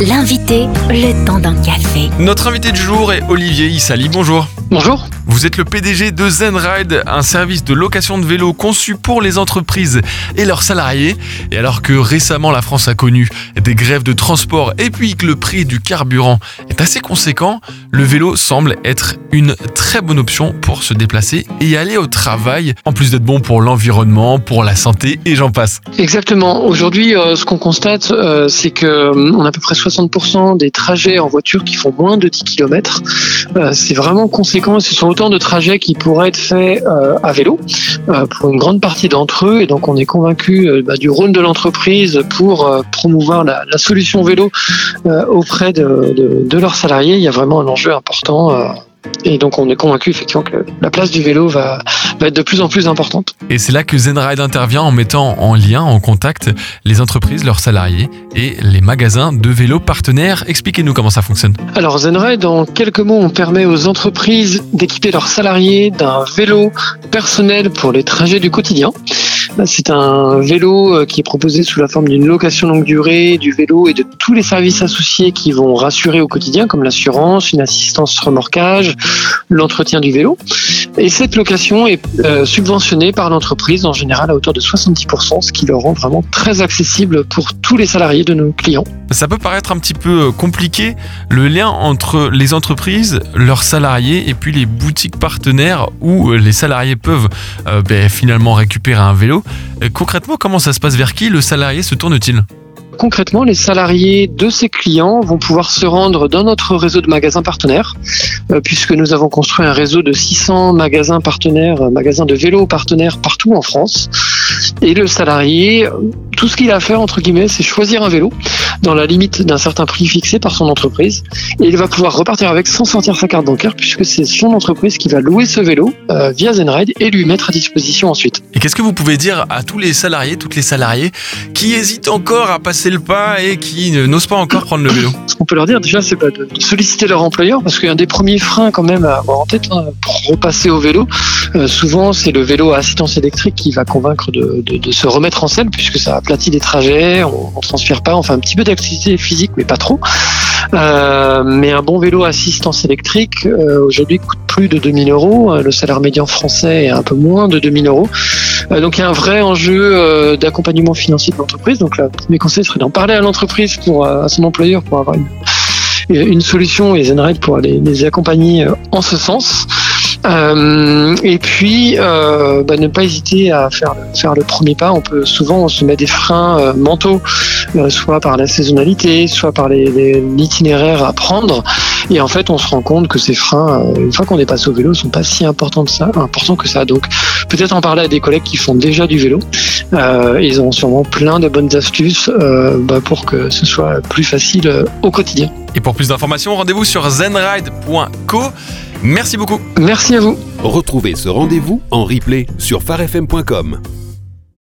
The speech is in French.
L'invité, le temps d'un café. Notre invité du jour est Olivier Issali. Bonjour. Bonjour. Vous êtes le PDG de Zenride, un service de location de vélos conçu pour les entreprises et leurs salariés. Et alors que récemment la France a connu des grèves de transport et puis que le prix du carburant est assez conséquent, le vélo semble être une très bonne option pour se déplacer et aller au travail, en plus d'être bon pour l'environnement, pour la santé et j'en passe. Exactement. Aujourd'hui, euh, ce qu'on constate, euh, c'est que euh, on a à peu près 60% des trajets en voiture qui font moins de 10 km. c'est vraiment conséquent. Ce sont autant de trajets qui pourraient être faits à vélo pour une grande partie d'entre eux. Et donc, on est convaincu bah, du rôle de l'entreprise pour promouvoir la, solution vélo auprès de, leurs salariés. Il y a vraiment un enjeu important et donc on est convaincu effectivement que la place du vélo va, va être de plus en plus importante. Et c'est là que Zenride intervient en mettant en lien, en contact les entreprises, leurs salariés et les magasins de vélos partenaires. Expliquez-nous comment ça fonctionne. Alors Zenride, en quelques mots, on permet aux entreprises d'équiper leurs salariés d'un vélo personnel pour les trajets du quotidien. C'est un vélo euh, qui est proposé sous la forme d'une location longue durée, du vélo et de tous les services associés qui vont rassurer au quotidien, comme l'assurance, une assistance remorquage, l'entretien du vélo. Et cette location est euh, subventionnée par l'entreprise en général à hauteur de 70%, ce qui le rend vraiment très accessible pour tous les salariés de nos clients. Ça peut paraître un petit peu euh, compliqué, le lien entre les entreprises, leurs salariés et puis les boutiques partenaires où les salariés peuvent ben, finalement récupérer un vélo. Euh, concrètement, comment ça se passe? Vers qui le salarié se tourne-t-il? Concrètement, les salariés de ces clients vont pouvoir se rendre dans notre réseau de magasins partenaires, euh, puisque nous avons construit un réseau de 600 magasins partenaires, euh, magasins de vélos partenaires partout en France. Et le salarié, tout ce qu'il a à faire, entre guillemets, c'est choisir un vélo dans la limite d'un certain prix fixé par son entreprise. Et il va pouvoir repartir avec sans sortir sa carte bancaire, puisque c'est son entreprise qui va louer ce vélo euh, via Zenride et lui mettre à disposition ensuite. Et qu'est-ce que vous pouvez dire à tous les salariés, toutes les salariés qui hésitent encore à passer le pas et qui n'osent pas encore prendre le vélo? Qu'on peut leur dire déjà, c'est de, solliciter leur employeur, parce qu'un des premiers freins quand même à avoir en tête hein, pour repasser au vélo, euh, souvent c'est le vélo à assistance électrique qui va convaincre de, se remettre en selle, puisque ça aplatit des trajets, on, on transpire pas, on fait un petit peu d'activité physique, mais pas trop. Euh, mais un bon vélo assistance électrique euh, aujourd'hui coûte plus de 2000 euros. Euh, le salaire médian français est un peu moins de 2000 euros. donc il y a un vrai enjeu d'accompagnement financier de l'entreprise. Donc le premier conseil serait d'en parler à l'entreprise pour à son employeur pour avoir une, solution et Zenride pour les, les accompagner en ce sens. Euh, et puis, euh, bah, ne pas hésiter à faire, faire le premier pas. On peut souvent se met des freins euh, mentaux, euh, soit par la saisonnalité, soit par l'itinéraire à prendre. Et en fait, on se rend compte que ces freins, euh, une fois qu'on est passé au vélo, sont pas si importants que ça, importants que ça. Donc, peut-être en parler à des collègues qui font déjà du vélo. ils ont sûrement plein de bonnes astuces bah, pour que ce soit plus facile au quotidien. Et pour plus d'informations, rendez-vous sur zenride.co. Merci beaucoup. Merci à vous. Retrouvez ce rendez-vous en replay sur farfm.com.